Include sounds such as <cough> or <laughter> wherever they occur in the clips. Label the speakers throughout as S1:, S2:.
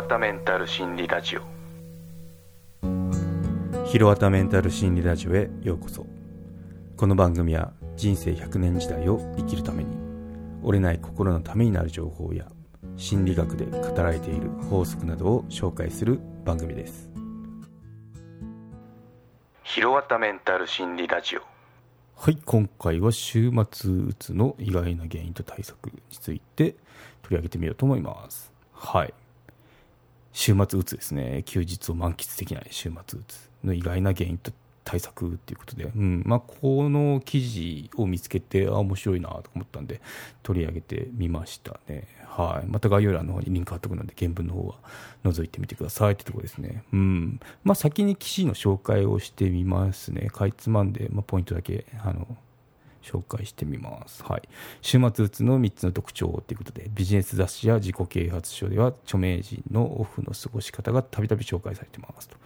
S1: わたメンタル心理ラジオ。
S2: ひろわたメンタル心理ラジオへようこそ。この番組は人生100年時代を生きるために折れない心のためになる情報や心理学で語られている法則などを紹介する番組です。
S1: ひろわたメンタル心理ラジオ。
S2: はい今回は週末うつの意外な原因と対策について取り上げてみようと思います。はい週末うつですね。休日を満喫できない週末うつの意外な原因と対策っていうことで、うん。まあ、この記事を見つけてあ面白いなと思ったんで取り上げてみましたね、はい、また概要欄の方にリンク貼っとくので原文の方は覗いてみてください。ってところですね、うん。まあ、先に記事の紹介をしてみますね。かいつまんで、まあ、ポイントだけあの紹介してみます。はい。週末うつの3つの特徴ということで、ビジネス雑誌や自己啓発書では著名人のオフの過ごし方がたびたび紹介されてますと。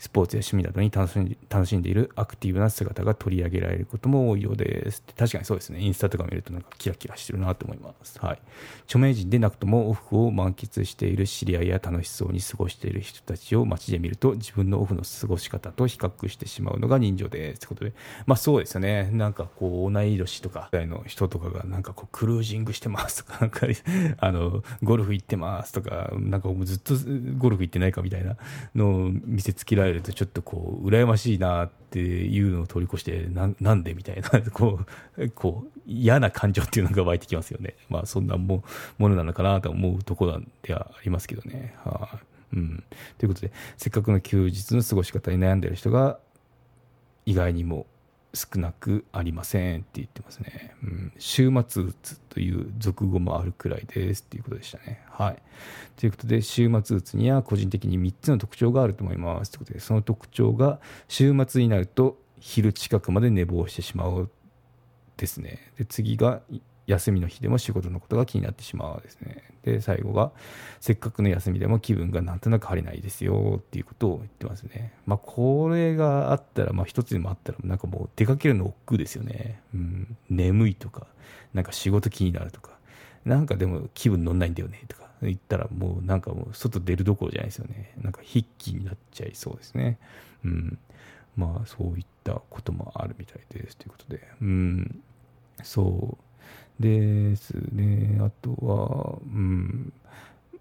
S2: スポーツや趣味などに楽しん楽しんでいるアクティブな姿が取り上げられることも多いようです。確かにそうですね。インスタとか見るとなんかキラキラしてるなと思います、はい、著名人でなくともオフを満喫している知り合いや楽しそうに過ごしている人たちを街で見ると自分のオフの過ごし方と比較してしまうのが人情です。ということでまあそうですよね。なんかこう同い年とか代の人とかがなんかこうクルージングしてますとかなんかあ <laughs> のゴルフ行ってますとかなんかもうずっとゴルフ行ってないかみたいなのを見せつけられえるとちょっとこう羨ましいなっていうのを通り越してななんでみたいな <laughs> こうこう嫌な感情っていうのが湧いてきますよね。まあそんなもものなのかなと思うところではありますけどね。はい、うん、ということでせっかくの休日の過ごし方に悩んでる人が意外にも少なくありませんって言ってますね。うん、週末うつという俗語もあるくらいですっていうことでしたね。はい。ということで、週末うつには個人的に3つの特徴があると思いますということで、その特徴が週末になると昼近くまで寝坊してしまうですね。で、次が休みの日でも仕事のことが気になってしまうですね。で、最後が、せっかくの休みでも気分がなんとなく晴れないですよっていうことを言ってますね。まあ、これがあったら、まあ、一つでもあったら、なんかもう出かけるの億劫ですよね。うん、眠いとか、なんか仕事気になるとか、なんかでも気分乗んないんだよねとか言ったら、もうなんかもう外出るどころじゃないですよね。なんか筆記になっちゃいそうですね。うん。まあ、そういったこともあるみたいですということで。うん。そう。ですね、あとは、うん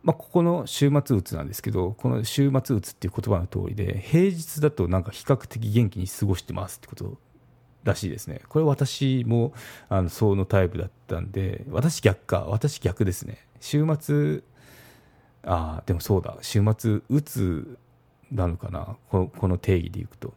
S2: まあ、ここの週末うつなんですけど、この週末うつっていう言葉の通りで、平日だとなんか比較的元気に過ごしてますってことらしいですね。これ私もあのそのタイプだったんで、私逆か、私逆ですね。週末、ああ、でもそうだ、週末うつなのかな、このこの定義でいくと。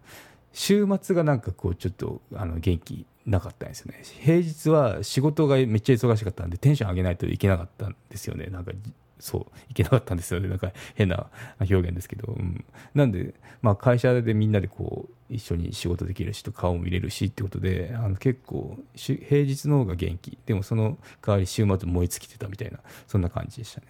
S2: 週末がなんかこうちょっとあの元気なかったんですよね。平日は仕事がめっちゃ忙しかったんでテンション上げないといけなかったんですよね。なんかそういけなかったんですよね。なんか変な表現ですけど、うん、なんで、まあ、会社でみんなでこう一緒に仕事できるしと顔も見れるしってことであの結構平日の方が元気。でもその代わり週末燃え尽きてたみたいなそんな感じでしたね。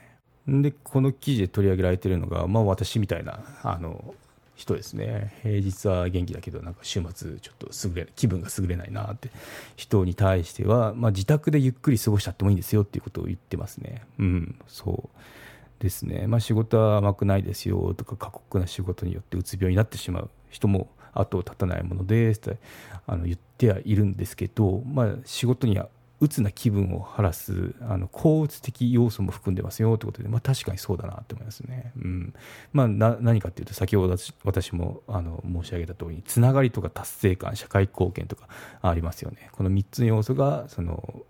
S2: でこの記事で取り上げられてるのが、まあ、私みたいなあの人ですね。平日は元気だけどなんか週末ちょっと優れ気分が優れないなって。人に対しては、まあ、自宅でゆっくり過ごしちゃってもいいんですよっていうことを言ってますね。うんそうですね。まあ仕事は甘くないですよとか過酷な仕事によってうつ病になってしまう人も後を絶たないものですってあの言ってはいるんですけど、まあ、仕事には鬱な気分を晴らすあの抗うつ的要素も含んでますよということで、まあ、確かにそうだなと思いますね。うんまあ、何かというと先ほど私もあの申し上げた通りつながりとか達成感社会貢献とかありますよね。この3つの要素がその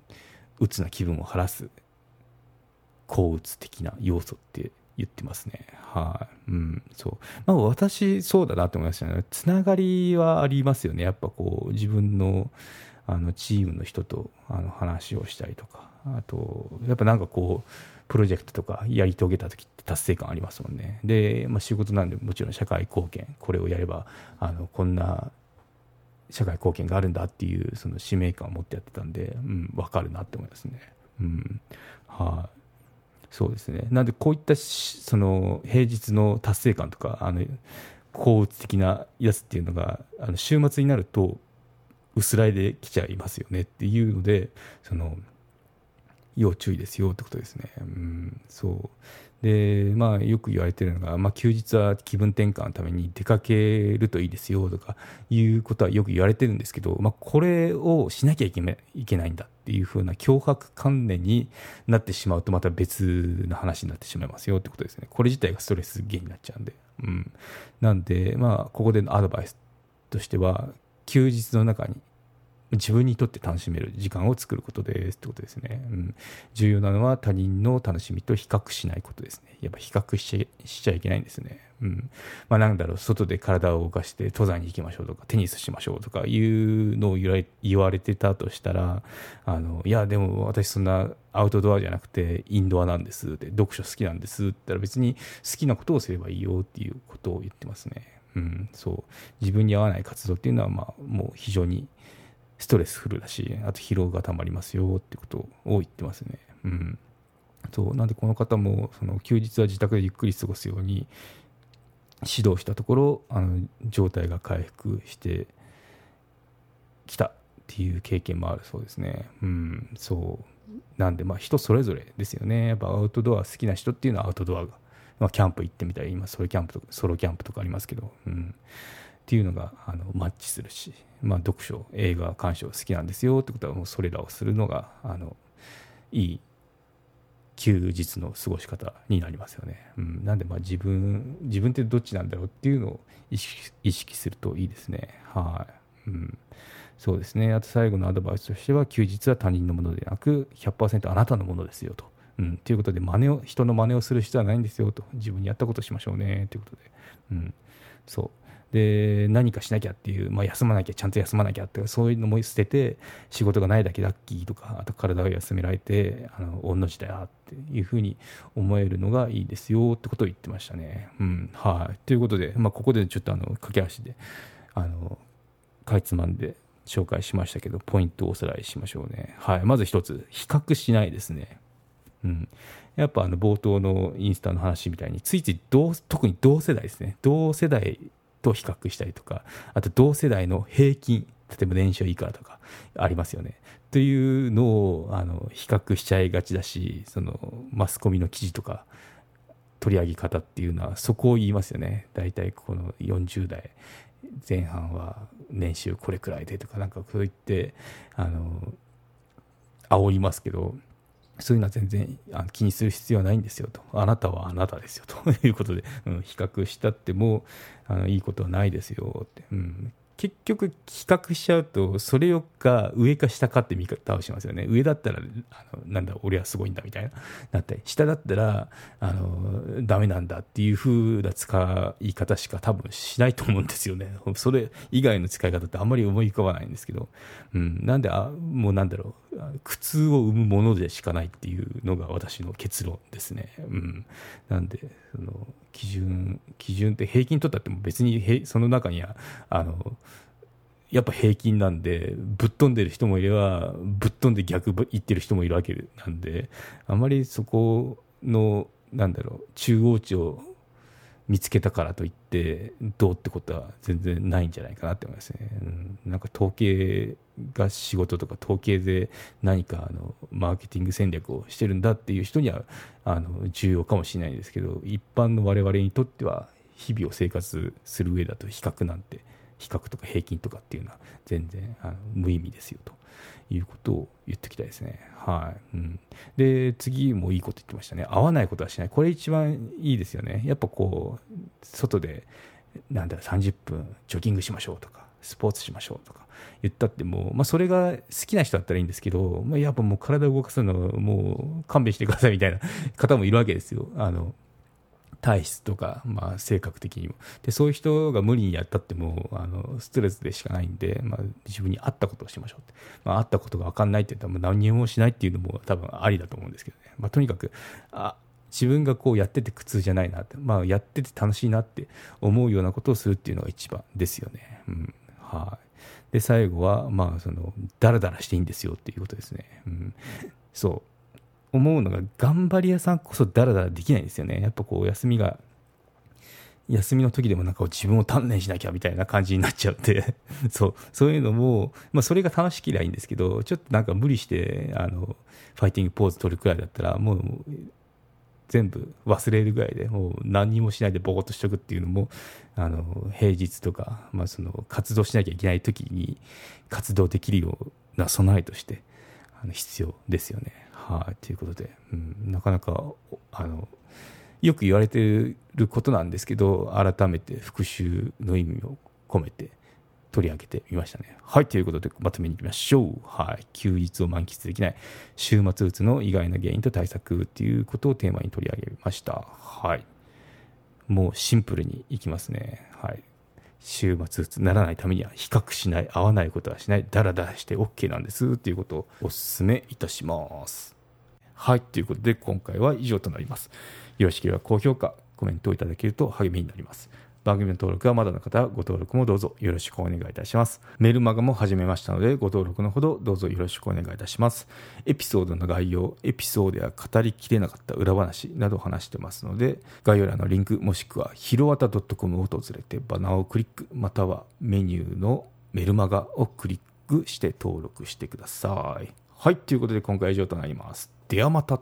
S2: 鬱な気分を晴らす抗うつ的な要素って言ってますね。はい、うん、そう。まあ私そうだなと思いましたね。つながりはありますよね。やっぱこう自分のあのチームの人とあの話をしたりとかあとやっぱなんかこうプロジェクトとかやり遂げた時って達成感ありますもんね。で、まあ、仕事なんでもちろん社会貢献これをやればあのこんな社会貢献があるんだっていうその使命感を持ってやってたんで、うん、分かるなって思いますね。うんはい、そうですね。なんでこういったその平日の達成感とかあの効率的なやつっていうのがあの週末になると薄らいできちゃいますよねっていうのでその要注意ですよってことですね。うん、そうで、まあ、よく言われてるのが、まあ、休日は気分転換のために出かけるといいですよとかいうことはよく言われてるんですけど、まあ、これをしなきゃいけないんだっていうふうな脅迫観念になってしまうとまた別の話になってしまいますよってことですね。これ自体がストレス源になっちゃうんで。うん、なんで、まあ、ここでのアドバイスとしては休日の中に自分にとって楽しめる時間を作ることですってことですね、うん、重要なのは他人の楽しみと比較しないことですね。やっぱ比較しちゃしちゃいけないんですね、うん。まあ、なんだろう外で体を動かして登山に行きましょうとかテニスしましょうとかいうのを言われてたとしたらあのいやでも私そんなアウトドアじゃなくてインドアなんですで読書好きなんですって言ったら別に好きなことをすればいいよっていうことを言ってますね。うん、そう自分に合わない活動っていうのは、まあ、もう非常にストレスフルだしあと疲労がたまりますよってことを言ってますね。うん、そうなんでこの方もその休日は自宅でゆっくり過ごすように指導したところあの状態が回復してきたっていう経験もあるそうですね。うん、そうなんでまあ人それぞれですよね。やっぱアウトドア好きな人っていうのはアウトドアがまあ、キャンプ行ってみたり今ソロキャンプとかソロキャンプとかありますけど、うん、っていうのがあのマッチするし、まあ、読書映画鑑賞好きなんですよってことはもうそれらをするのがあのいい休日の過ごし方になりますよね、うん、なんでまあ自分自分ってどっちなんだろうっていうのを意識意識するといいですね。はい、うん、そうですね。あと最後のアドバイスとしては休日は他人のものでなく100%あなたのものですよと。うん、ということで真似を人の真似をする必要はないんですよと。自分にやったことしましょうね。ということで、うん、そう。で何かしなきゃっていう、まあ、休まなきゃちゃんと休まなきゃってそういうのも捨てて仕事がないだけラッキーとかあと体を休められてあの御の字だよっていうふうに思えるのがいいですよってことを言ってましたね。うん。はい、ということで、まあ、ここでちょっとあの駆け足であのかいつまんで紹介しましたけどポイントをおさらいしましょうね。はい、まず一つ。比較しないですね。うん、やっぱあの冒頭のインスタの話みたいについつい同特に同世代ですね。同世代と比較したりとかあと同世代の平均例えば年収いくらとかありますよね。というのをあの比較しちゃいがちだしそのマスコミの記事とか取り上げ方っていうのはそこを言いますよね。大体この40代前半は年収これくらいでとかなんかそう言ってあの煽りますけど。そういうのは全然あの気にする必要はないんですよと、あなたはあなたですよと。<laughs> いうことで、うん、比較したってもあのいいことはないですよって、うん、結局比較しちゃうとそれが上か下かって見方をしますよね。上だったらあのなんだ俺はすごいんだみたいななったり。下だったらあのダメなんだっていう風な使い方しか多分しないと思うんですよね。それ以外の使い方ってあんまり思い浮かばないんですけど、うん、なんであもうなんだろう。苦痛を生むものでしかないっていうのが私の結論ですね、うん、なんでその基準基準って平均取ったっても別にその中にはあのやっぱ平均なんでぶっ飛んでる人もいればぶっ飛んで逆言ってる人もいるわけなんであまりそこのなんだろう中央値を見つけたからといってどうってことは全然ないんじゃないかなって思いますね。うん、なんか統計が仕事とか統計で何かあのマーケティング戦略をしてるんだっていう人にはあの重要かもしれないですけど一般の我々にとっては日々を生活する上だと比較なんて比較とか平均とかっていうのは全然あの無意味ですよということを言ってきたいですね。はい。うん。で、次もいいこと言ってましたね。合わないことはしない。これ一番いいですよね。やっぱこう、外で、なんだろ、30分ジョギングしましょうとか、スポーツしましょうとか言ったってもう、まあ、それが好きな人だったらいいんですけど、まあ、やっぱもう体を動かすのもう勘弁してくださいみたいな方もいるわけですよ。あの、体質とか、まあ、性格的にも。でそういう人が無理にやったってもあのストレスでしかないんで、まあ、自分に合ったことをしましょうって、まあ、合ったことが分かんないって言ったらもう何もしないっていうのも多分ありだと思うんですけどね、まあ、とにかくあ自分がこうやってて苦痛じゃないなって、まあ、やってて楽しいなって思うようなことをするっていうのが一番ですよね。うん。はい、で最後は、まあ、そのダラダラしていいんですよっていうことですね。うん、そう。思うのが頑張り屋さんこそダラダラできないんですよね。やっぱこう休みが休みの時でもなんか自分を鍛錬しなきゃみたいな感じになっちゃって。<laughs> そう。そういうのも、まあ、それが楽しきりゃいいんですけどちょっとなんか無理してあのファイティングポーズ取るくらいだったらもう全部忘れるぐらいでもう何もしないでぼーっとしとくっていうのもあの平日とか、まあ、その活動しなきゃいけない時に活動できるような備えとしてあの必要ですよね。はい、ということで、うん、なかなかあのよく言われてることなんですけど改めて復習の意味を込めて取り上げてみましたね。はい、ということでまとめにいきましょう。はい、休日を満喫できない週末うつの意外な原因と対策っていうことをテーマに取り上げました。はい、もうシンプルにいきますね。はい、週末うつならないためには比較しない合わないことはしないダラダラして OK なんですっていうことをお勧めいたしますはいということで今回は以上となりますよろしければ高評価コメントをいただけると励みになります番組の登録はまだの方はご登録もどうぞよろしくお願いいたします。メルマガも始めましたので、ご登録のほどどうぞよろしくお願いいたします。エピソードの概要、エピソードや語りきれなかった裏話などを話してますので、概要欄のリンクもしくはひろわた .com を訪れてバナーをクリック、またはメニューのメルマガをクリックして登録してください。はい、ということで今回は以上となります。ではまた。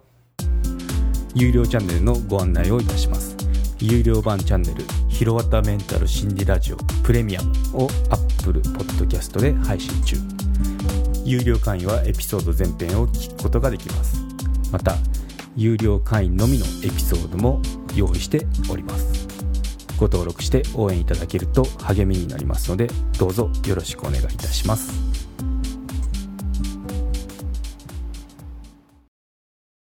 S2: 有料チャンネルのご案内をいたします。有料版チャンネルひろわたメンタル心理ラジオプレミアムを Apple Podcast で配信中有料会員はエピソード全編を聞くことができますまた有料会員のみのエピソードも用意しておりますご登録して応援いただけると励みになりますのでどうぞよろしくお願いいたします